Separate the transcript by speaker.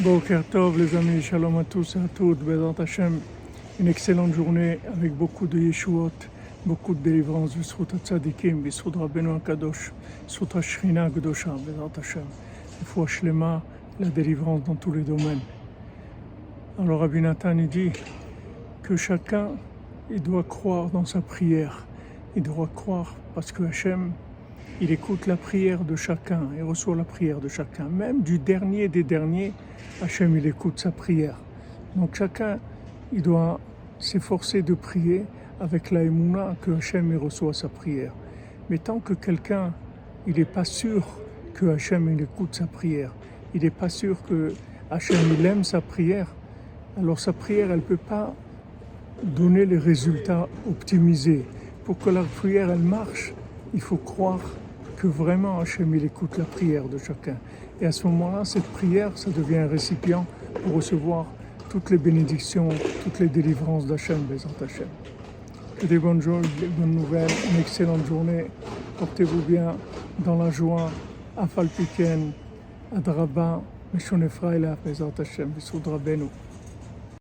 Speaker 1: Boker Tov, les amis, shalom à tous et à toutes, Bezat Hashem, une excellente journée avec beaucoup de Yeshuot, beaucoup de délivrance, Bisrut Tzadikim, Bisrut Rabbeinu Kadosh, Bisrut Shrina Gdosha, Bezat Hashem, il faut Shlema, la délivrance dans tous les domaines. Alors Rabbi Nathan dit que chacun, il doit croire dans sa prière, il doit croire parce que Hachem, il écoute la prière de chacun, il reçoit la prière de chacun. Même du dernier des derniers, Hachem, il écoute sa prière. Donc chacun, il doit s'efforcer de prier avec la émouna que Hachem, il reçoit sa prière. Mais tant que quelqu'un, il n'est pas sûr que Hachem, il écoute sa prière, il n'est pas sûr que Hachem, il aime sa prière, alors sa prière, elle ne peut pas donner les résultats optimisés. Pour que la prière, elle marche, il faut croire que vraiment Hachem, il écoute la prière de chacun. Et à ce moment-là, cette prière, ça devient un récipient pour recevoir toutes les bénédictions, toutes les délivrances d'Hachem, Bézant Hachem. Que des bonnes, journées, des nouvelles, une excellente journée. Portez-vous bien dans la joie, à Falpiken, à Draba, Meshon Efraïla, Bézant Hachem, Bissoud.